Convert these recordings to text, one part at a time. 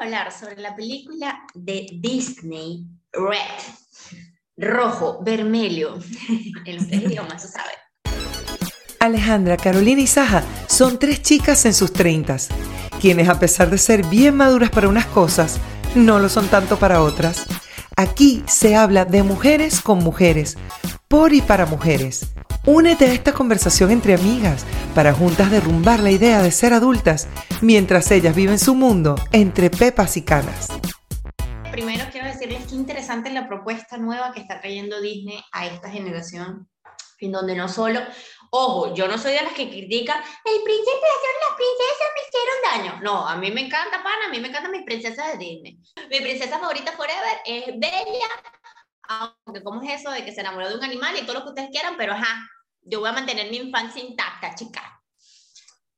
hablar sobre la película de Disney, Red, rojo, vermelho, en los tres idiomas. Alejandra, Carolina y Saja son tres chicas en sus treintas, quienes a pesar de ser bien maduras para unas cosas, no lo son tanto para otras. Aquí se habla de mujeres con mujeres, por y para mujeres. Únete a esta conversación entre amigas para juntas derrumbar la idea de ser adultas mientras ellas viven su mundo entre pepas y canas. Primero quiero decirles que interesante la propuesta nueva que está trayendo Disney a esta generación, en donde no solo, ojo, yo no soy de las que critican, el príncipe las princesas me hicieron daño. No, a mí me encanta, pana, a mí me encantan mis princesas de Disney. Mi princesa favorita forever es Bella, aunque cómo es eso de que se enamoró de un animal y todo lo que ustedes quieran, pero ajá, yo voy a mantener mi infancia intacta, chica.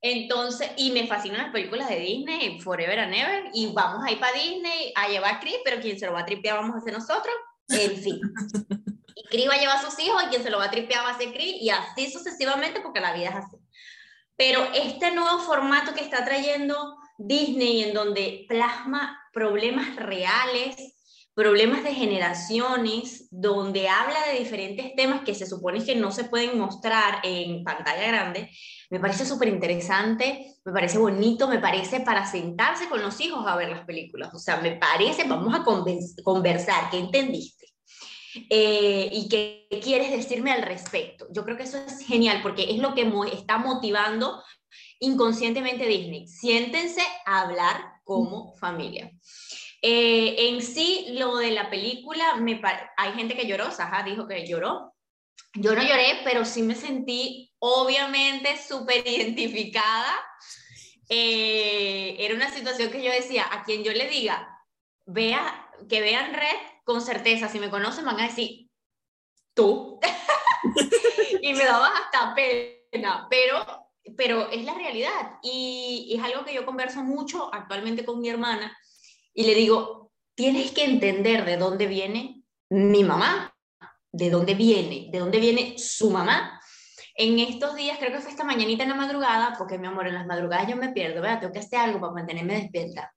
Entonces, y me fascinan las películas de Disney, Forever and Ever, y vamos a ir para Disney a llevar a Chris, pero quien se lo va a tripear vamos a ser nosotros, en fin. Y Chris va a llevar a sus hijos y quien se lo va a tripear va a ser Chris, y así sucesivamente porque la vida es así. Pero este nuevo formato que está trayendo Disney, en donde plasma problemas reales, problemas de generaciones, donde habla de diferentes temas que se supone que no se pueden mostrar en pantalla grande, me parece súper interesante, me parece bonito, me parece para sentarse con los hijos a ver las películas. O sea, me parece, vamos a conversar, ¿qué entendiste? Eh, y qué quieres decirme al respecto. Yo creo que eso es genial porque es lo que está motivando inconscientemente Disney. Siéntense a hablar como familia. Eh, en sí, lo de la película, me hay gente que lloró, Saja dijo que lloró. Yo no lloré, pero sí me sentí obviamente súper identificada. Eh, era una situación que yo decía, a quien yo le diga, vea, que vean Red, con certeza, si me conocen van a decir, tú. y me daba hasta pena, pero, pero es la realidad. Y es algo que yo converso mucho actualmente con mi hermana y le digo, tienes que entender de dónde viene mi mamá, de dónde viene, de dónde viene su mamá. En estos días, creo que fue esta mañanita en la madrugada, porque mi amor, en las madrugadas yo me pierdo, ¿verdad? Tengo que hacer algo para mantenerme despierta.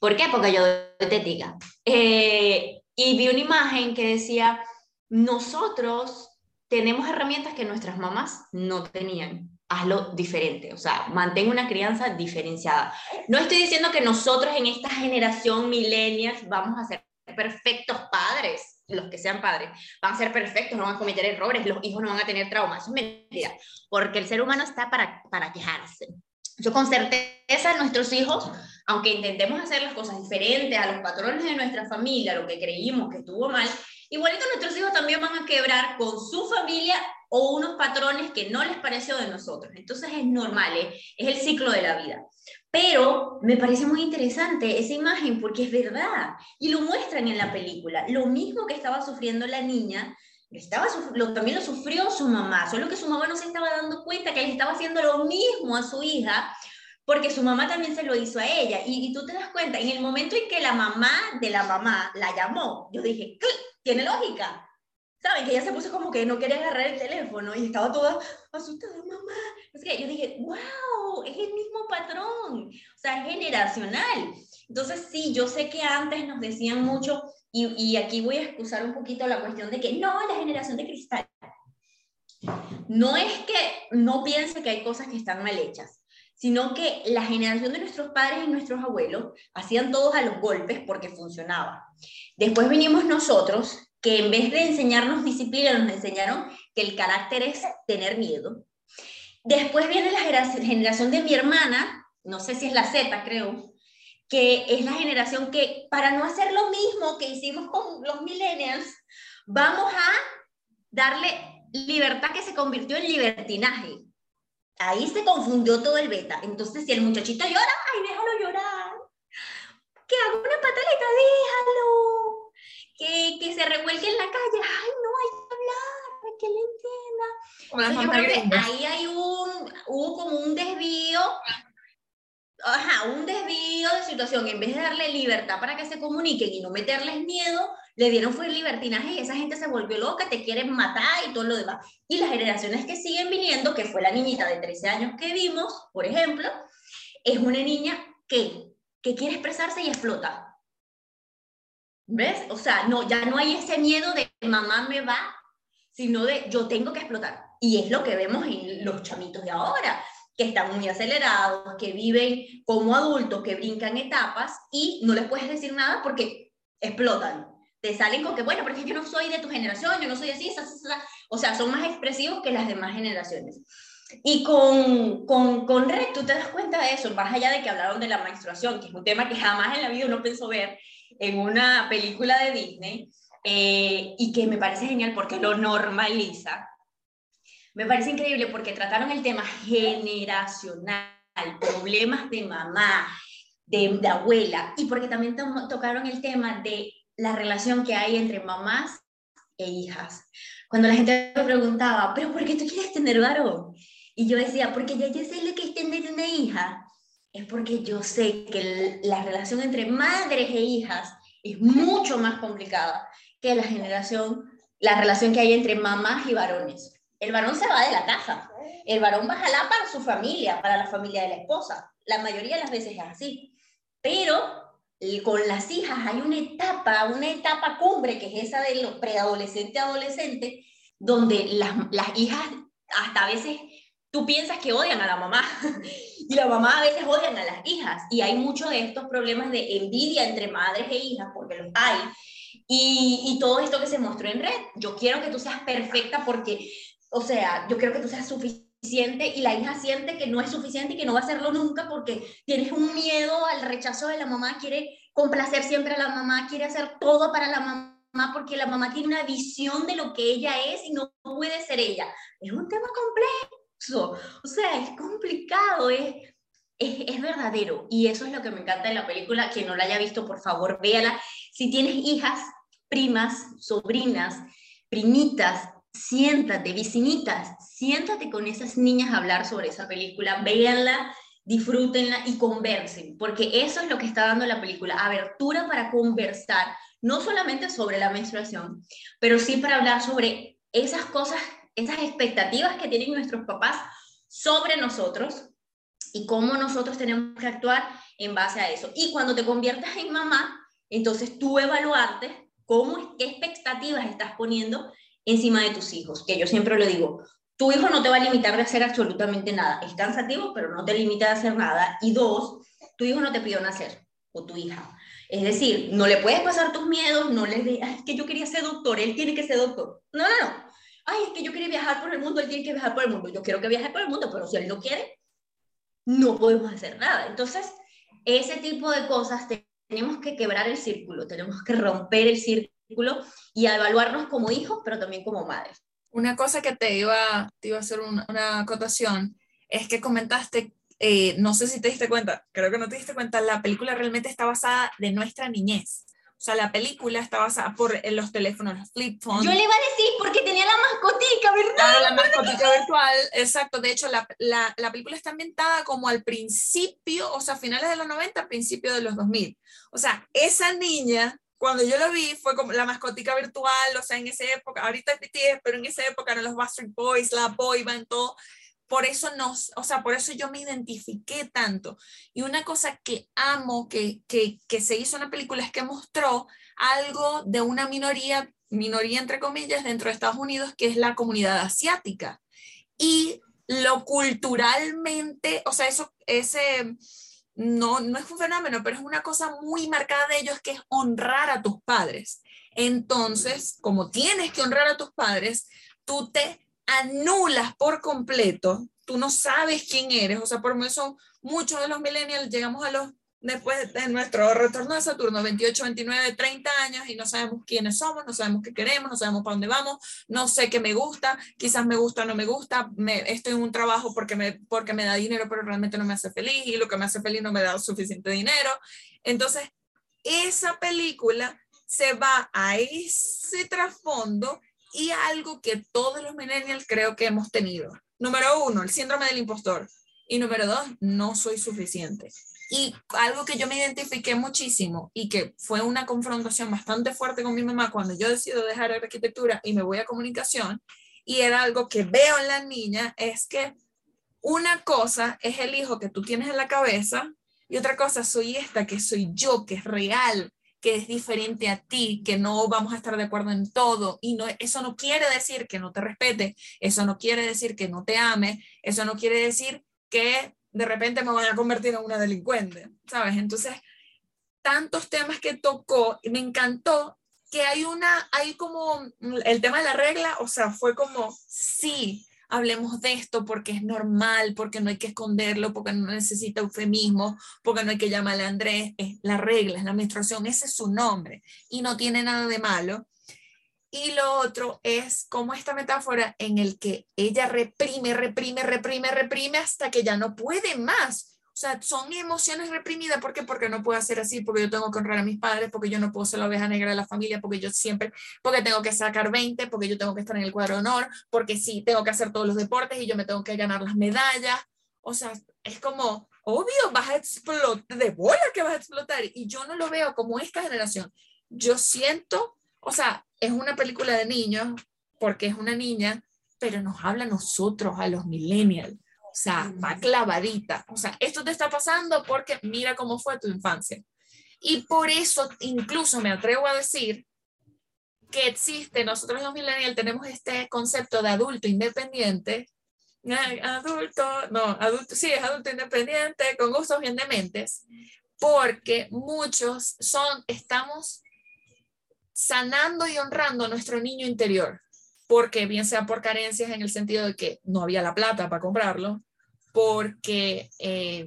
¿Por qué? Porque yo te diga. Eh, y vi una imagen que decía, nosotros tenemos herramientas que nuestras mamás no tenían hazlo diferente, o sea, mantén una crianza diferenciada. No estoy diciendo que nosotros en esta generación millennials vamos a ser perfectos padres, los que sean padres, van a ser perfectos, no van a cometer errores, los hijos no van a tener traumas, eso es mentira, porque el ser humano está para, para quejarse. Yo con certeza nuestros hijos, aunque intentemos hacer las cosas diferentes a los patrones de nuestra familia, lo que creímos que estuvo mal, igualito nuestros hijos también van a quebrar con su familia o unos patrones que no les pareció de nosotros. Entonces es normal, ¿eh? es el ciclo de la vida. Pero me parece muy interesante esa imagen porque es verdad y lo muestran en la película. Lo mismo que estaba sufriendo la niña, estaba, lo, también lo sufrió su mamá, solo que su mamá no se estaba dando cuenta que él estaba haciendo lo mismo a su hija porque su mamá también se lo hizo a ella. Y, y, tú te das cuenta, en el momento en que la mamá de la mamá la llamó, yo dije, tiene lógica. ¿Saben? Que ella se puso como que no quería agarrar el teléfono y estaba toda asustada, mamá. Es que yo dije, wow, es el mismo patrón. O sea, es generacional. Entonces, sí, yo sé que antes nos decían mucho, y, y aquí voy a excusar un poquito la cuestión de que no, la generación de cristal. No es que no piense que hay cosas que están mal hechas, sino que la generación de nuestros padres y nuestros abuelos hacían todos a los golpes porque funcionaba. Después vinimos nosotros que en vez de enseñarnos disciplina, nos enseñaron que el carácter es tener miedo. Después viene la generación de mi hermana, no sé si es la Z, creo, que es la generación que para no hacer lo mismo que hicimos con los millennials, vamos a darle libertad que se convirtió en libertinaje. Ahí se confundió todo el beta. Entonces, si el muchachito llora, ay, déjalo llorar. Que haga una pataleta, déjalo que, que se revuelque en la calle, ay, no, hay que hablar, que le entienda. ahí hay un, hubo como un desvío, ajá, un desvío de situación, en vez de darle libertad para que se comuniquen y no meterles miedo, le dieron fue libertinaje y esa gente se volvió loca, te quieren matar y todo lo demás. Y las generaciones que siguen viniendo, que fue la niñita de 13 años que vimos, por ejemplo, es una niña que que quiere expresarse y explota. ¿Ves? O sea, no, ya no hay ese miedo de mamá me va, sino de yo tengo que explotar. Y es lo que vemos en los chamitos de ahora, que están muy acelerados, que viven como adultos, que brincan etapas y no les puedes decir nada porque explotan. Te salen con que, bueno, porque yo no soy de tu generación, yo no soy así, o sea, son más expresivos que las demás generaciones. Y con, con, con Red, tú te das cuenta de eso, más allá de que hablaron de la menstruación, que es un tema que jamás en la vida uno pensó ver en una película de Disney, eh, y que me parece genial porque lo normaliza. Me parece increíble porque trataron el tema generacional, problemas de mamá, de, de abuela, y porque también tocaron el tema de la relación que hay entre mamás e hijas. Cuando la gente me preguntaba, ¿pero por qué tú quieres tener varón? Y yo decía, porque ya yo sé lo que es tener una hija. Es porque yo sé que la relación entre madres e hijas es mucho más complicada que la generación, la relación que hay entre mamás y varones. El varón se va de la casa. El varón va a para su familia, para la familia de la esposa. La mayoría de las veces es así. Pero con las hijas hay una etapa, una etapa cumbre, que es esa de los preadolescente adolescente, donde las, las hijas hasta a veces tú piensas que odian a la mamá. Y la mamá a veces odian a las hijas. Y hay muchos de estos problemas de envidia entre madres e hijas porque los hay. Y, todo esto que se mostró en red. Yo quiero que tú seas perfecta porque o sea yo quiero que tú seas suficiente y la hija siente que no es suficiente y que no va a hacerlo nunca porque tienes un miedo al rechazo de la mamá quiere complacer siempre a la mamá quiere hacer todo para la mamá porque la mamá tiene una visión de lo que ella es y no puede ser ella. Es un tema complejo o sea, es complicado, es, es, verdadero. Y eso es lo que me encanta de la película. Quien no la haya visto, por favor, véala. Si tienes hijas, primas, sobrinas, primitas, siéntate, vecinitas, siéntate con esas niñas a hablar sobre esa película, véanla, disfrútenla y conversen, porque eso es lo que está dando la película, abertura para conversar, no solamente sobre la menstruación, pero sí para hablar sobre esas cosas esas expectativas que tienen nuestros papás sobre nosotros y cómo nosotros tenemos que actuar en base a eso. Y cuando te conviertas en mamá, entonces tú evaluarte cómo, qué expectativas estás poniendo encima de tus hijos, que yo siempre lo digo, tu hijo no te va a limitar de hacer absolutamente nada. Es cansativo, pero no te limita de hacer nada. Y dos, tu hijo no te pidió nacer, o tu hija. Es decir, no le puedes pasar tus miedos, no le digas, que yo quería ser doctor, él tiene que ser doctor. No, no, no ay, es que yo quería viajar por el mundo, él tiene que viajar por el mundo. Yo quiero que viaje por el mundo, pero si él no quiere, no podemos hacer nada. Entonces, ese tipo de cosas tenemos que quebrar el círculo, tenemos que romper el círculo y evaluarnos como hijos, pero también como madres. Una cosa que te iba, te iba a hacer una, una acotación es que comentaste, eh, no sé si te diste cuenta, creo que no te diste cuenta, la película realmente está basada de nuestra niñez. O sea, la película está basada por los teléfonos, los flip phones. Yo le iba a decir porque tenía la mascotica, ¿verdad? Claro, la mascotica virtual, exacto. De hecho, la, la, la, película está ambientada como al principio, o sea, finales de los 90, principio de los 2000. O sea, esa niña, cuando yo la vi, fue como la mascotica virtual, o sea, en esa época, ahorita es BTS, pero en esa época eran los Bastard Boys, la boy band, todo por eso nos, o sea, por eso yo me identifiqué tanto. Y una cosa que amo que, que, que se hizo en la película es que mostró algo de una minoría, minoría entre comillas, dentro de Estados Unidos, que es la comunidad asiática. Y lo culturalmente, o sea, eso, ese, no, no es un fenómeno, pero es una cosa muy marcada de ellos que es honrar a tus padres. Entonces, como tienes que honrar a tus padres, tú te anulas por completo, tú no sabes quién eres, o sea, por eso muchos de los millennials llegamos a los, después de nuestro retorno de Saturno, 28, 29, 30 años y no sabemos quiénes somos, no sabemos qué queremos, no sabemos para dónde vamos, no sé qué me gusta, quizás me gusta o no me gusta, me, estoy en un trabajo porque me, porque me da dinero, pero realmente no me hace feliz y lo que me hace feliz no me da suficiente dinero. Entonces, esa película se va a ese trasfondo y algo que todos los millennials creo que hemos tenido. Número uno, el síndrome del impostor. Y número dos, no soy suficiente. Y algo que yo me identifiqué muchísimo y que fue una confrontación bastante fuerte con mi mamá cuando yo decido dejar arquitectura y me voy a comunicación, y era algo que veo en la niña, es que una cosa es el hijo que tú tienes en la cabeza, Y otra cosa, soy esta, que soy yo, que es real, que es diferente a ti, que no vamos a estar de acuerdo en todo. Y no, eso no quiere decir que no te respete, eso no quiere decir que no te ame, eso no quiere decir que de repente me voy a convertir en una delincuente, ¿sabes? Entonces, tantos temas que tocó, me encantó que hay una, hay como el tema de la regla, o sea, fue como, sí, hablemos de esto porque es normal, porque no hay que esconderlo, porque no necesita eufemismo, porque no hay que llamarle a Andrés, es la regla, es la menstruación, ese es su nombre y no tiene nada de malo. Y lo otro es como esta metáfora en el que ella reprime, reprime, reprime, reprime hasta que ya no puede más. O sea, son emociones reprimidas. ¿Por qué? Porque no puedo hacer así, porque yo tengo que honrar a mis padres, porque yo no puedo ser la oveja negra de la familia, porque yo siempre, porque tengo que sacar 20, porque yo tengo que estar en el cuadro de honor, porque sí, tengo que hacer todos los deportes y yo me tengo que ganar las medallas. O sea, es como, obvio, vas a explotar, de bola que vas a explotar. Y yo no lo veo como esta generación. Yo siento, o sea, es una película de niños, porque es una niña, pero nos habla a nosotros, a los millennials sea, va clavadita. O sea, esto te está pasando porque mira cómo fue tu infancia. Y por eso incluso me atrevo a decir que existe, nosotros los millennials tenemos este concepto de adulto independiente, adulto, no, adulto, sí, es adulto independiente, con gustos bien dementes, porque muchos son, estamos sanando y honrando a nuestro niño interior, porque bien sea por carencias en el sentido de que no había la plata para comprarlo, porque, eh,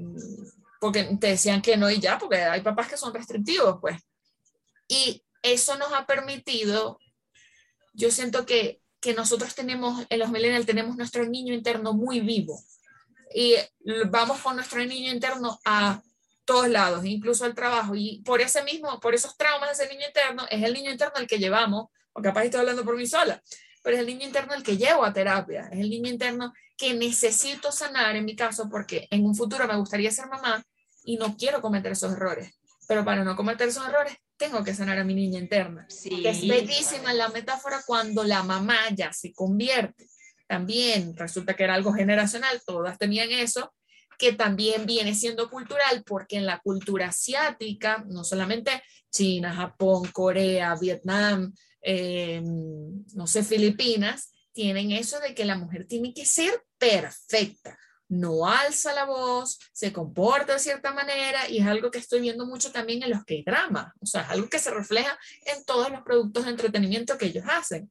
porque te decían que no y ya, porque hay papás que son restrictivos, pues. Y eso nos ha permitido, yo siento que, que nosotros tenemos, en los millennials tenemos nuestro niño interno muy vivo y vamos con nuestro niño interno a todos lados, incluso al trabajo. Y por ese mismo, por esos traumas de ese niño interno, es el niño interno el que llevamos, o capaz estoy hablando por mí sola, pero es el niño interno el que llevo a terapia, es el niño interno que necesito sanar en mi caso porque en un futuro me gustaría ser mamá y no quiero cometer esos errores. Pero para no cometer esos errores, tengo que sanar a mi niña interna. Sí. es bellísima la metáfora cuando la mamá ya se convierte. También resulta que era algo generacional, todas tenían eso, que también viene siendo cultural, porque en la cultura asiática, no solamente China, Japón, Corea, Vietnam, eh, no sé, Filipinas, tienen eso de que la mujer tiene que ser perfecta, no alza la voz, se comporta de cierta manera y es algo que estoy viendo mucho también en los que drama, o sea, es algo que se refleja en todos los productos de entretenimiento que ellos hacen.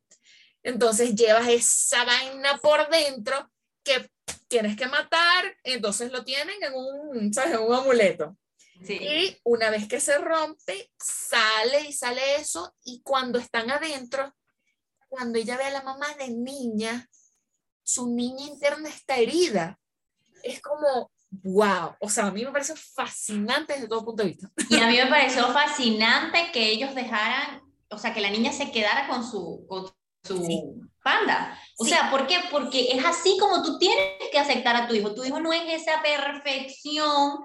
Entonces llevas esa vaina por dentro que tienes que matar, entonces lo tienen en un, ¿sabes? En un amuleto. Y una vez que se rompe, sale y sale eso, y cuando están adentro, cuando ella ve a la mamá de niña, su niña interna está herida. Es como, wow, o sea, a mí me parece fascinante desde todo punto de vista. Y a mí me pareció fascinante que ellos dejaran, o sea, que la niña se quedara con su, con su panda. O sea, ¿por qué? Porque es así como tú tienes que aceptar a tu hijo. Tu hijo no es esa perfección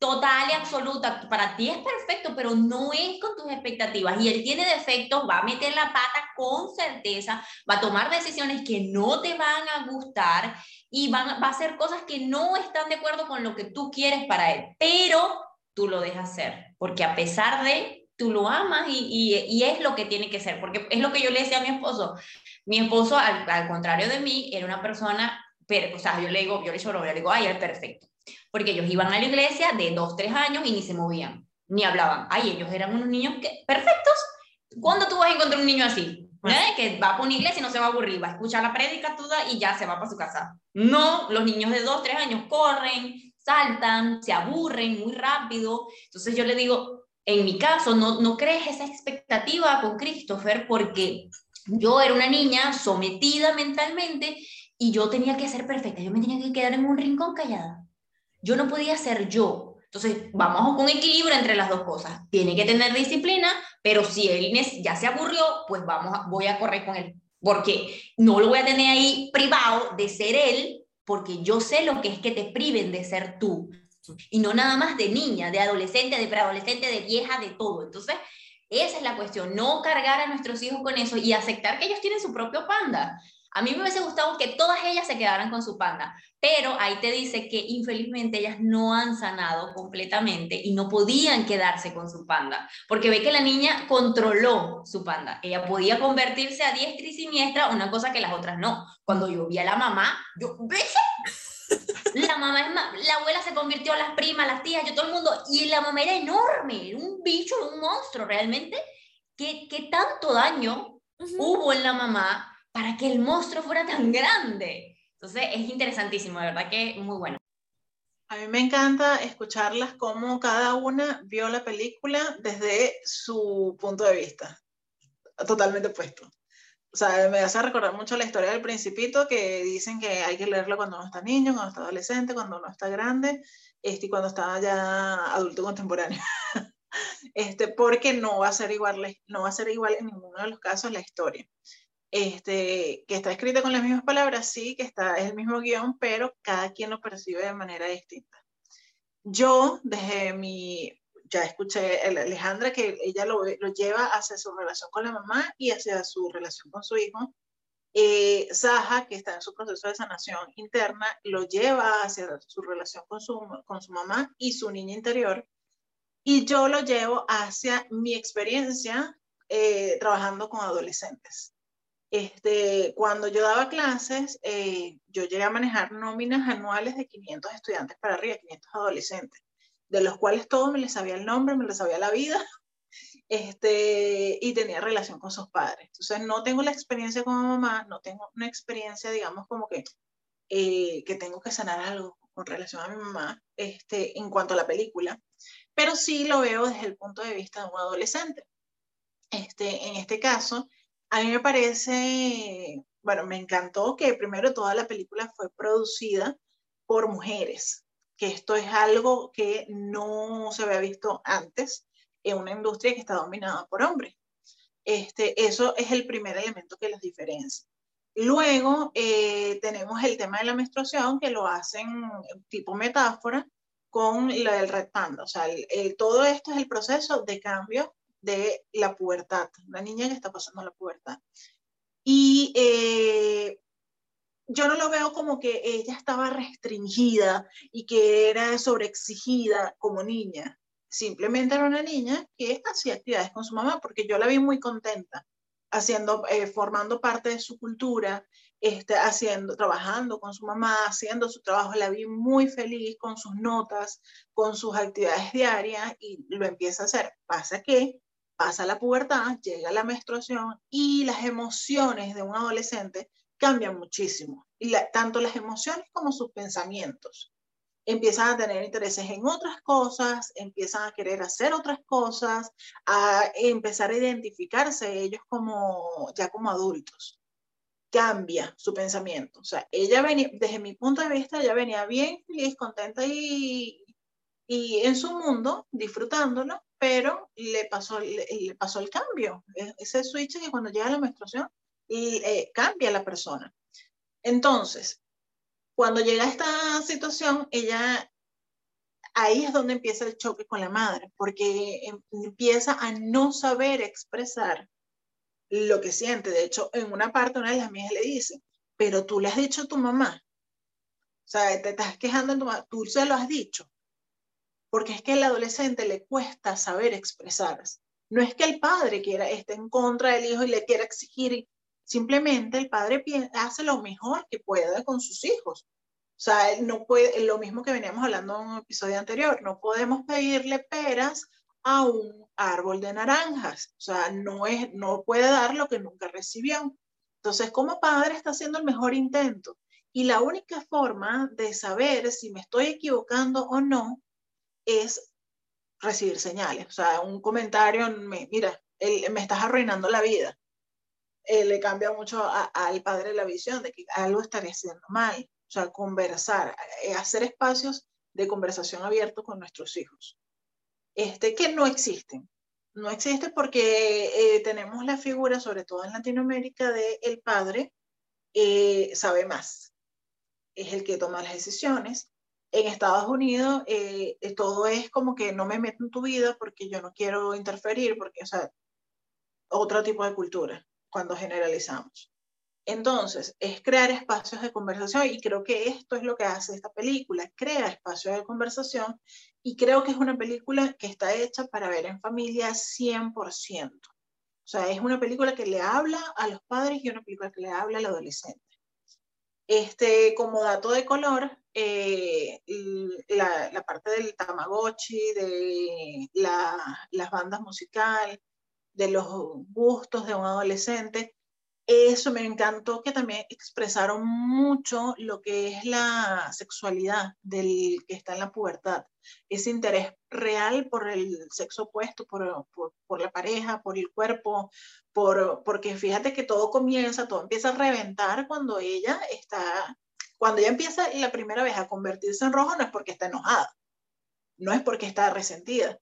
total y absoluta. Para ti es perfecto, pero no es con tus expectativas. Y él tiene defectos, va a meter la pata con certeza, va a tomar decisiones que no te van a gustar y va a hacer cosas que no están de acuerdo con lo que tú quieres para él. Pero tú lo dejas ser, porque a pesar de, tú lo amas y, es lo que tiene que ser, porque es lo que yo le decía a mi esposo. Mi esposo, al, contrario de mí, era una persona, pero, o sea, yo le digo, yo le digo, ay, es perfecto porque ellos iban a la iglesia de dos, tres años y ni se movían, ni hablaban. Ay, ellos eran unos niños que, perfectos. ¿Cuándo tú vas a encontrar un niño así? ¿Eh? Que va a una iglesia y no se va a aburrir, va a escuchar la prédica toda y ya se va para su casa. No, los niños de dos, tres años corren, saltan, se aburren muy rápido. Entonces yo le digo, en mi caso, no, no crees esa expectativa con Christopher porque yo era una niña sometida mentalmente y yo tenía que ser perfecta, yo me tenía que quedar en un rincón callada. Yo no podía ser yo. Entonces, vamos con equilibrio entre las dos cosas. Tiene que tener disciplina, pero si él ya se aburrió, pues vamos voy a correr con él. Porque no lo voy a tener ahí privado de ser él, porque yo sé lo que es que te priven de ser tú. Y no nada más de niña, de adolescente, de preadolescente, de vieja, de todo. Entonces, esa es la cuestión, no cargar a nuestros hijos con eso y aceptar que ellos tienen su propio panda. A mí me hubiese gustado que todas ellas se quedaran con su panda, pero ahí te dice que infelizmente ellas no han sanado completamente y no podían quedarse con su panda, porque ve que la niña controló su panda. Ella podía convertirse a diestra y siniestra, una cosa que las otras no. Cuando yo vi a la mamá, yo, ¿ves? La mamá es la abuela se convirtió a las primas, las tías, yo todo el mundo, y la mamá era enorme, un bicho, un monstruo realmente, que, que tanto daño hubo en la mamá para que el monstruo fuera tan grande. Entonces es interesantísimo, de verdad que muy bueno. A mí me encanta escucharlas como cada una vio la película desde su punto de vista, totalmente opuesto. O sea, me hace recordar mucho la historia del principito que dicen que hay que leerlo cuando uno está niño, cuando está adolescente, cuando uno está grande, este, y cuando está ya adulto contemporáneo. este, porque no va a ser igual, no va a ser igual en ninguno de los casos la historia este, que está escrita con las mismas palabras, sí, que está, es el mismo guion, pero cada quien lo percibe de manera distinta. Yo, desde mi, ya escuché a Alejandra que ella lo, lo, lleva hacia su relación con la mamá y hacia su relación con su hijo. Eh, Saja, que está en su proceso de sanación interna, lo lleva hacia su relación con su, con su mamá y su niña interior. Y yo lo llevo hacia mi experiencia eh, trabajando con adolescentes. Este, cuando yo daba clases, eh, yo llegué a manejar nóminas anuales de 500 estudiantes para arriba, 500 adolescentes, de los cuales todos me les sabía el nombre, me les sabía la vida, este, y tenía relación con sus padres. Entonces, no tengo la experiencia como mamá, no tengo una experiencia, digamos, como que, eh, que tengo que sanar algo con relación a mi mamá este, en cuanto a la película, pero sí lo veo desde el punto de vista de un adolescente. Este, en este caso, a mí me parece, bueno, me encantó que primero toda la película fue producida por mujeres, que esto es algo que no se había visto antes en una industria que está dominada por hombres. Este, eso es el primer elemento que las diferencia. Luego eh, tenemos el tema de la menstruación, que lo hacen tipo metáfora con la del Red Panda. O sea, todo esto es el proceso de cambio de la pubertad, una niña que está pasando la pubertad. Y eh, yo no lo veo como que ella estaba restringida y que era sobreexigida como niña. Simplemente era una niña que hacía actividades con su mamá, porque yo la vi muy contenta, haciendo, eh, formando parte de su cultura, este, haciendo, trabajando con su mamá, haciendo su trabajo. La vi muy feliz con sus notas, con sus actividades diarias y lo empieza a hacer. Pasa que pasa la pubertad, llega la menstruación y las emociones de un adolescente cambian muchísimo. Tanto las emociones como sus pensamientos. Empiezan a tener intereses en otras cosas, empiezan a querer hacer otras cosas, a empezar a identificarse ellos como ya como adultos. Cambia su pensamiento. O sea, ella venía, desde mi punto de vista, ella venía bien feliz, contenta y, y en su mundo, disfrutándolo, pero le pasó, le, pasó el cambio, e, ese switch que cuando llega la menstruación eh, cambia la persona. Entonces, cuando llega esta situación, ella, ahí es donde empieza el choque con la madre, porque em, empieza a no saber expresar lo que siente. De hecho, en una parte, una de las mías le dice, pero tú le has dicho a tu mamá, o sea, te estás quejando en tu mamá, tú se lo has dicho porque es que al adolescente le cuesta saber expresarse. No es que el padre quiera, esté en contra del hijo y le quiera exigir, simplemente el padre hace lo mejor que puede con sus hijos. O sea, no puede, lo mismo que veníamos hablando en un episodio anterior, no podemos pedirle peras a un árbol de naranjas. O sea, no, es, no puede dar lo que nunca recibió. Entonces, como padre está haciendo el mejor intento. Y la única forma de saber si me estoy equivocando o no es recibir señales. O sea, un comentario, me, mira, me estás arruinando la vida. Eh, le cambia mucho al padre la visión de que algo estaría haciendo mal. O sea, conversar, eh, hacer espacios de conversación abiertos con nuestros hijos. Este, que no existen. No existe porque eh, tenemos la figura, sobre todo en Latinoamérica, de el padre sabe más. Es el que toma las decisiones, en Estados Unidos eh, eh, todo es como que no me meto en tu vida porque yo no quiero interferir, porque, o sea, otro tipo de cultura cuando generalizamos. Entonces, es crear espacios de conversación y creo que esto es lo que hace esta película, crea espacios de conversación y creo que es una película que está hecha para ver en familia 100%. O sea, es una película que le habla a los padres y una película que le habla al adolescente. Este, como dato de color, eh, la, parte del Tamagotchi, de la, las bandas musicales, de los gustos de un adolescente, eso me encantó que también expresaron mucho lo que es la sexualidad del que está en la pubertad, ese interés real por el sexo opuesto, por, por, la pareja, por el cuerpo, por, porque fíjate que todo comienza, todo empieza a reventar cuando ella está, cuando ella empieza la primera vez a convertirse en rojo, no es porque está enojada, no es porque está resentida,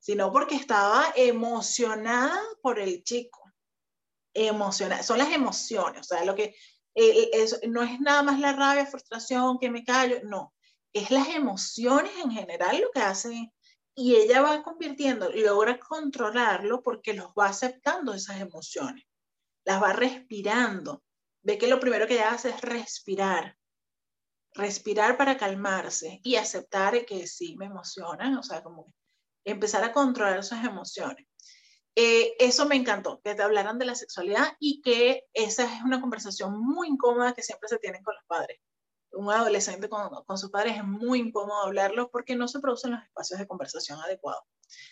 sino porque estaba emocionada por el chico emocional, son las emociones, o sea, lo que eh, eh, no es nada más la rabia, frustración, que me callo, no, es las emociones en general lo que hace y ella va convirtiendo, logra controlarlo porque los va aceptando esas emociones, las va respirando, ve que lo primero que ella hace es respirar, respirar para calmarse y aceptar que sí me emocionan, o sea, como empezar a controlar esas emociones. Eh, eso me encantó, que te hablaran de la sexualidad y que esa es una conversación muy incómoda que siempre se tienen con los padres. Un adolescente con, con sus padres es muy incómodo hablarlo porque no se producen los espacios de conversación adecuados,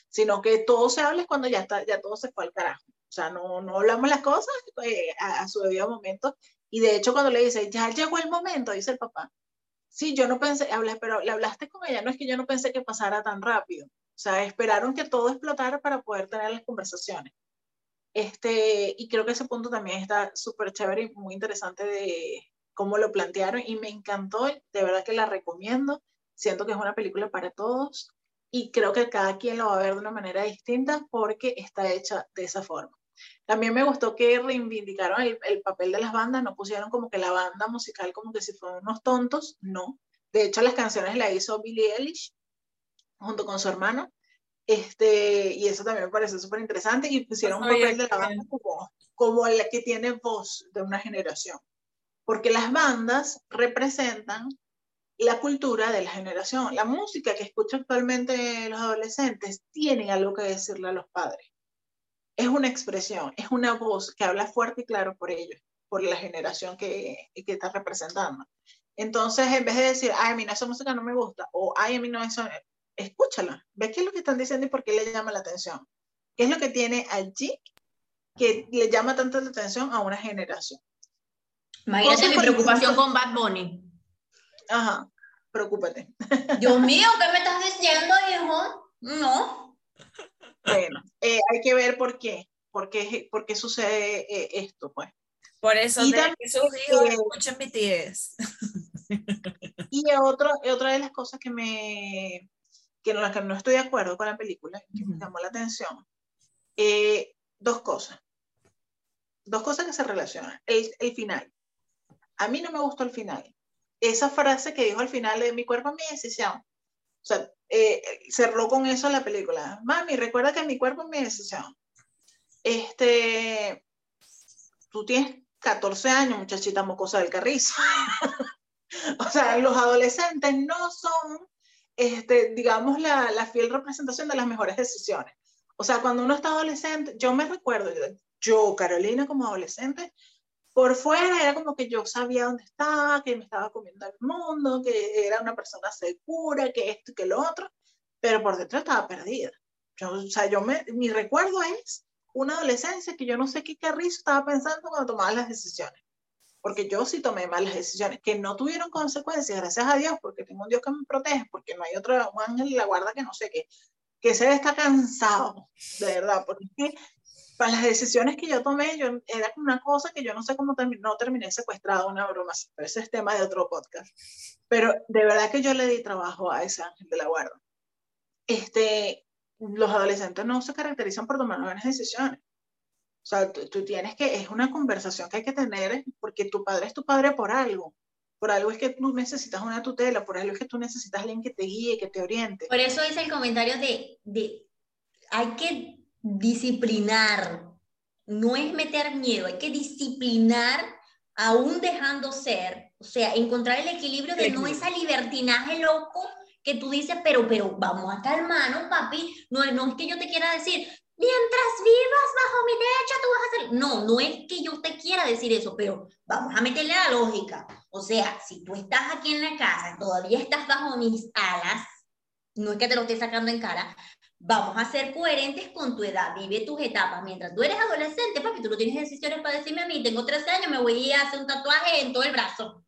sino que todo se habla cuando ya, está, ya todo se fue al carajo. O sea, no, no hablamos las cosas eh, a, a, su debido momento. Y de hecho, cuando le dice, ya llegó el momento, dice el papá, sí, yo no pensé, hablé, pero le hablaste con ella, no es que yo no pensé que pasara tan rápido. O sea, esperaron que todo explotara para poder tener las conversaciones. Este, y creo que ese punto también está súper chévere y muy interesante de cómo lo plantearon y me encantó, de verdad que la recomiendo. Siento que es una película para todos y creo que cada quien lo va a ver de una manera distinta porque está hecha de esa forma. También me gustó que reivindicaron el, el, papel de las bandas, no pusieron como que la banda musical como que si fueran unos tontos, no. De hecho, las canciones las hizo Billie Eilish junto con su hermano. Este, y eso también me parece súper interesante y pusieron un papel de la banda como, como el que tiene voz de una generación. Porque las bandas representan la cultura de la generación. La música que escuchan actualmente los adolescentes tiene algo que decirle a los padres. Es una expresión, es una voz que habla fuerte y claro por ellos, por la generación que, que está representando. Entonces, en vez de decir, ay, a mí no, esa música no me gusta, o ay, a mí no, eso, escúchala, ve qué es lo que están diciendo y por qué le llama la atención. ¿Qué es lo que tiene allí que le llama tanto la atención a una generación? Imagínate mi preocupación con Bad Bunny. Ajá, preocúpate. Dios mío, ¿qué me estás diciendo, hijo? No. Bueno, eh, hay que ver por qué, por qué, por qué sucede eh, esto, pues. Por eso, y de que sus hijos eh, escuchen BTS. Y otro, otra de las cosas que me, que en las que no estoy de acuerdo con la película, que me llamó la atención, eh, dos cosas. Dos cosas que se relacionan. El, el, final. A mí no me gustó el final. Esa frase que dijo al final de mi cuerpo, mi decisión. O sea, eh, cerró con eso la película. Mami, recuerda que mi cuerpo, mi decisión. Este, tú tienes 14 años, muchachita mocosa del carrizo. o sea, los adolescentes no son este, digamos, la, la, fiel representación de las mejores decisiones. O sea, cuando uno está adolescente, yo me recuerdo, yo, Carolina, como adolescente, por fuera era como que yo sabía dónde estaba, que me estaba comiendo el mundo, que era una persona segura, que esto que lo otro, pero por dentro estaba perdida. Yo, o sea, yo me, mi recuerdo es una adolescencia que yo no sé qué carrizo estaba pensando cuando tomaba las decisiones porque yo sí tomé malas decisiones, que no tuvieron consecuencias, gracias a Dios, porque tengo un Dios que me protege, porque no hay otro ángel en la guarda que no sé qué, que se está cansado, de verdad, porque para las decisiones que yo tomé, yo, era una cosa que yo no sé cómo terminé, no terminé secuestrada, una broma, pero ese es tema de otro podcast. Pero de verdad que yo le di trabajo a ese ángel de la guarda. Este, los adolescentes no se caracterizan por tomar buenas decisiones. O sea, tú, tú, tienes que, es una conversación que hay que tener porque tu padre es tu padre por algo. Por algo es que tú necesitas una tutela, por algo es que tú necesitas alguien que te guíe, que te oriente. Por eso es el comentario de, de hay que disciplinar, no es meter miedo, hay que disciplinar aún dejando ser, o sea, encontrar el equilibrio de no esa libertinaje loco que tú dices, pero, pero vamos a calmarnos, papi, no, no es que yo te quiera decir, mientras vivas bajo mi techo, tú vas a hacer, no, no es que yo te quiera decir eso, pero vamos a meterle la lógica, o sea, si tú estás aquí en la casa, todavía estás bajo mis alas, no es que te lo esté sacando en cara, vamos a ser coherentes con tu edad, vive tus etapas. Mientras tú eres adolescente, papi, tú no tienes decisiones para decirme a mí, tengo 13 años, me voy a hacer un tatuaje en todo el brazo.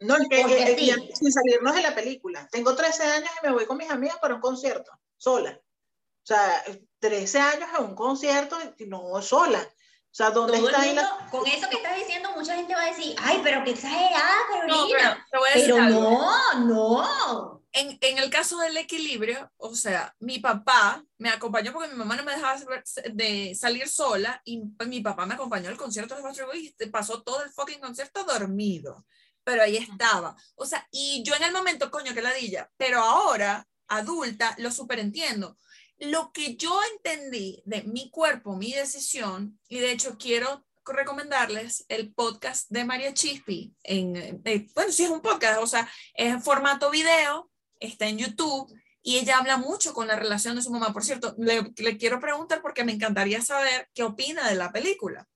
No, es que, eh, eh, sin salirnos de la película. Tengo 13 años y me voy con mis amigas para un concierto, sola. O sea, 13 años en un concierto y no sola. O sea, ¿dónde está ahí Con eso que estás diciendo, mucha gente va a decir, ay, pero qué exagerada, Carolina. No, pero, pero no, no en, en, el caso del equilibrio, o sea, mi papá me acompañó porque mi mamá no me dejaba de salir sola y mi papá me acompañó al concierto de Boys y pasó todo el fucking concierto dormido, pero ahí estaba. O sea, y yo en el momento, coño, que ladilla, pero ahora, adulta, lo superentiendo. Lo que yo entendí de mi cuerpo, mi decisión, y de hecho quiero recomendarles el podcast de María Chispi, en, eh, bueno, sí es un podcast, o sea, es en formato video, está en YouTube y ella habla mucho con la relación de su mamá. Por cierto, le, quiero preguntar porque me encantaría saber qué opina de la película.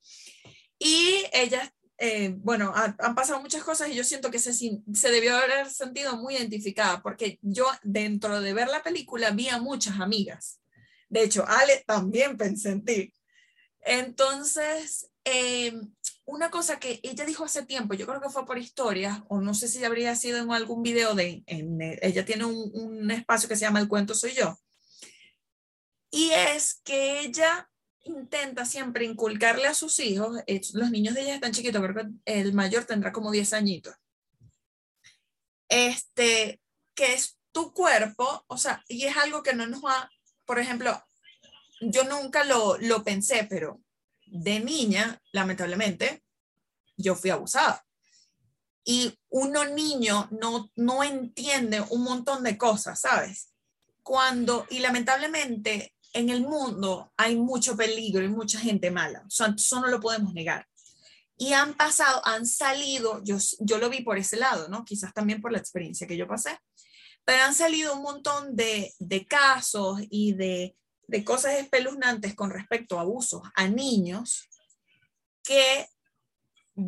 Y ella, eh, bueno, han pasado muchas cosas y yo siento que se, se debió haber sentido muy identificada porque yo dentro de ver la película vi a muchas amigas. De hecho, Ale también pensé en ti. Entonces, eh, una cosa que ella dijo hace tiempo, yo creo que fue por historia, o no sé si habría sido en algún video de, en, ella tiene un, un, espacio que se llama El cuento soy yo, y es que ella intenta siempre inculcarle a sus hijos, eh, los niños de ella están chiquitos, creo que el mayor tendrá como 10 añitos, este, que es tu cuerpo, o sea, y es algo que no nos va, por ejemplo, yo nunca lo, lo pensé, pero de niña, lamentablemente, yo fui abusada. Y uno niño no, no entiende un montón de cosas, ¿sabes? Cuando, y lamentablemente en el mundo hay mucho peligro y mucha gente mala, eso no lo podemos negar. Y han pasado, han salido, yo, yo lo vi por ese lado, ¿no? Quizás también por la experiencia que yo pasé, pero han salido un montón de, de casos y de de cosas espeluznantes con respecto a abusos a niños, que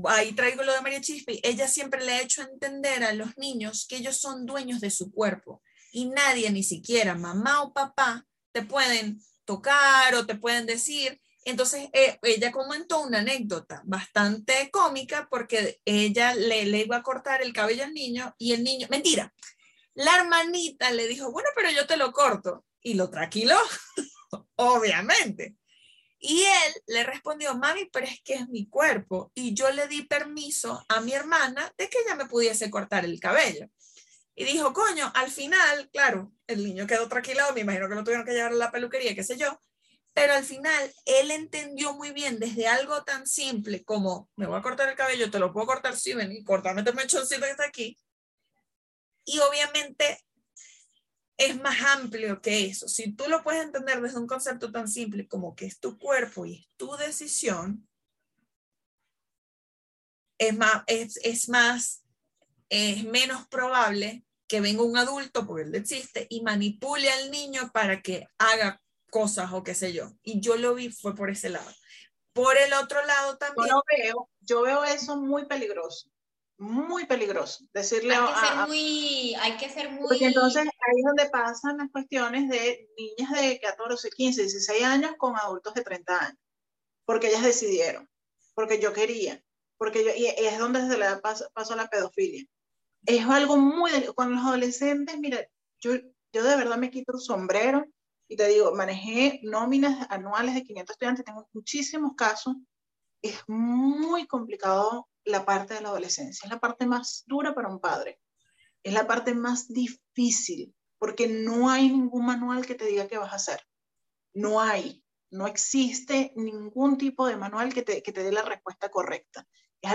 ahí traigo lo de María Chispi, ella siempre le ha hecho entender a los niños que ellos son dueños de su cuerpo y nadie, ni siquiera mamá o papá, te pueden tocar o te pueden decir. Entonces, eh, ella comentó una anécdota bastante cómica porque ella le, le iba a cortar el cabello al niño y el niño, mentira, la hermanita le dijo, bueno, pero yo te lo corto y lo tranquiló, obviamente. Y él le respondió, mami, pero es que es mi cuerpo. Y yo le di permiso a mi hermana de que ella me pudiese cortar el cabello. Y dijo, coño, al final, claro, el niño quedó tranquilado, me imagino que lo tuvieron que llevar a la peluquería, qué sé yo, pero al final él entendió muy bien desde algo tan simple como, me voy a cortar el cabello, te lo puedo cortar, sí, ven y cortame este mechoncito que está aquí. Y obviamente es más amplio que eso. Si tú lo puedes entender desde un concepto tan simple como que es tu cuerpo y es tu decisión, es más, es, más, es menos probable que venga un adulto, porque él existe, y manipule al niño para que haga cosas o qué sé yo. Y yo lo vi, fue por ese lado. Por el otro lado también. Yo, veo, yo veo eso muy peligroso muy peligroso. Decirle hay que ser muy, hay que ser muy... Porque entonces ahí es donde pasan las cuestiones de niñas de 14, 15, 16 años con adultos de 30 años. Porque ellas decidieron, porque yo quería, porque yo, y es donde se le pasó, pasó la pedofilia. Es algo muy... Con los adolescentes, mira, yo, yo de verdad me quito el sombrero y te digo, manejé nóminas anuales de 500 estudiantes, tengo muchísimos casos. Es muy complicado la parte de la adolescencia. Es la parte más dura para un padre. Es la parte más difícil porque no hay ningún manual que te diga qué vas a hacer. No hay. No existe ningún tipo de manual que te, que te dé la respuesta correcta.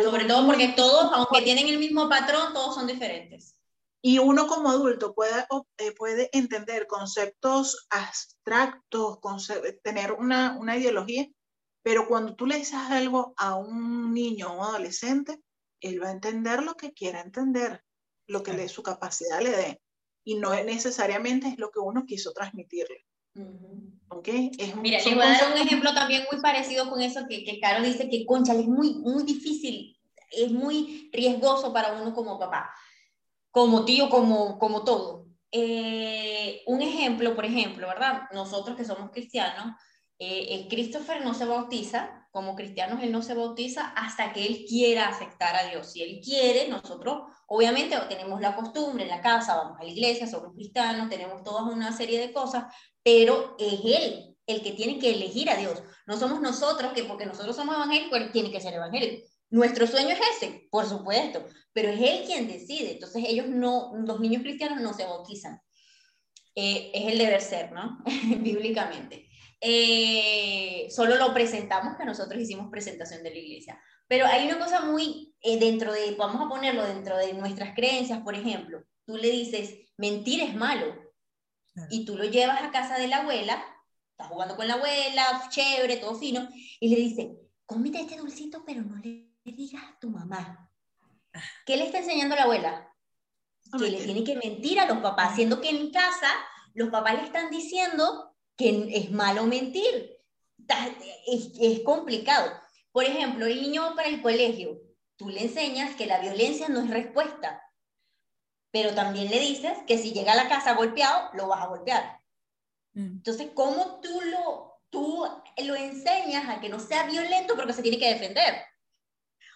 Sobre todo porque todos, aunque tienen el mismo patrón, todos son diferentes. Y uno como adulto puede, eh, puede entender conceptos abstractos, tener una, una ideología, pero cuando tú le dices algo a un niño o un adolescente, él va a entender lo que quiera entender, lo que le, su capacidad le dé. Y no necesariamente es lo que uno quiso transmitirle. ¿Okay? Es Mira, les voy a dar un ejemplo también muy parecido con eso que, que Caro dice que, concha, es muy, muy difícil, es muy riesgoso para uno como papá, como tío, como, como todo. Eh, un ejemplo, por ejemplo, ¿verdad? Nosotros que somos cristianos, eh, Christopher no se bautiza, como cristianos él no se bautiza hasta que él quiera aceptar a Dios. Si él quiere, nosotros obviamente tenemos la costumbre en la casa, vamos a la iglesia, somos cristianos, tenemos toda una serie de cosas, pero es él el que tiene que elegir a Dios. No somos nosotros que porque nosotros somos evangélicos, él tiene que ser evangélico. Nuestro sueño es ese, por supuesto, pero es él quien decide. Entonces ellos no, los niños cristianos no se bautizan. Eh, es el deber ser, ¿no? Bíblicamente. Eh, solo lo presentamos, que nosotros hicimos presentación de la iglesia. Pero hay una cosa muy eh, dentro de, vamos a ponerlo dentro de nuestras creencias, por ejemplo, tú le dices, mentir es malo, y tú lo llevas a casa de la abuela, estás jugando con la abuela, chévere, todo fino, y le dices, cómete este dulcito, pero no le digas a tu mamá. ¿Qué le está enseñando la abuela? Que le tiene que mentir a los papás, siendo que en casa los papás le están diciendo que es malo mentir. Es, es complicado. Por ejemplo, el niño para el colegio, tú le enseñas que la violencia no es respuesta, pero también le dices que si llega a la casa golpeado, lo vas a golpear. Mm. Entonces, ¿cómo tú lo, tú lo enseñas a que no sea violento porque se tiene que defender?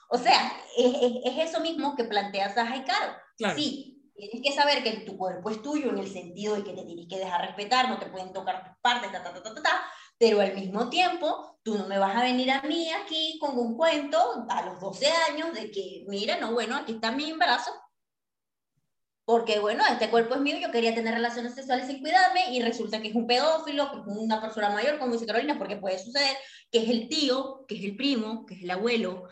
O sea, es, es, eso mismo que plantea Saja y Caro. Sí, tienes que saber que tu cuerpo es tuyo en el sentido de que te tienes que dejar respetar, no te pueden tocar tus partes, ta, ta, ta, ta, ta, pero al mismo tiempo tú no me vas a venir a mí aquí con un cuento a los 12 años de que, mira, no, bueno, aquí está mi embarazo, porque bueno, este cuerpo es mío, yo quería tener relaciones sexuales sin cuidarme y resulta que es un pedófilo, que es una persona mayor, como dice Carolina, porque puede suceder que es el tío, que es el primo, que es el abuelo,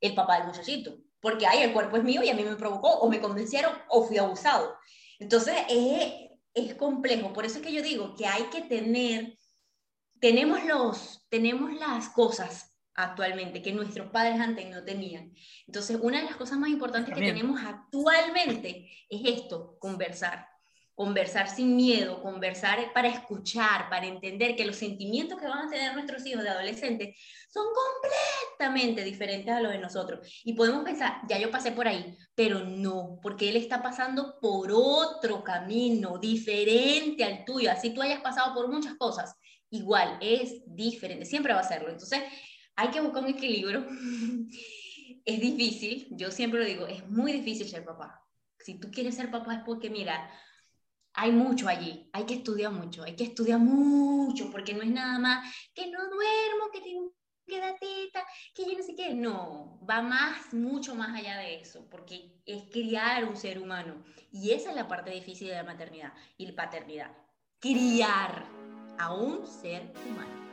el papá del muchachito porque ay, el cuerpo es mío y a mí me provocó o me convencieron o fui abusado. Entonces es, es complejo, por eso es que yo digo que hay que tener, tenemos, los, tenemos las cosas actualmente que nuestros padres antes no tenían. Entonces, una de las cosas más importantes que tenemos actualmente es esto, conversar conversar sin miedo, conversar para escuchar, para entender que los sentimientos que van a tener nuestros hijos de adolescentes son completamente diferentes a los de nosotros. Y podemos pensar, ya yo pasé por ahí, pero no, porque él está pasando por otro camino diferente al tuyo. Así tú hayas pasado por muchas cosas, igual es diferente, siempre va a serlo. Entonces, hay que buscar un equilibrio. es difícil, yo siempre lo digo, es muy difícil ser papá. Si tú quieres ser papá es porque, mira, hay mucho allí, hay que estudiar mucho, hay que estudiar mucho, porque no es nada más que no duermo, que tengo teta, que yo no sé qué, no, va más, mucho más allá de eso, porque es criar un ser humano, y esa es la parte difícil de la maternidad y la paternidad, criar a un ser humano.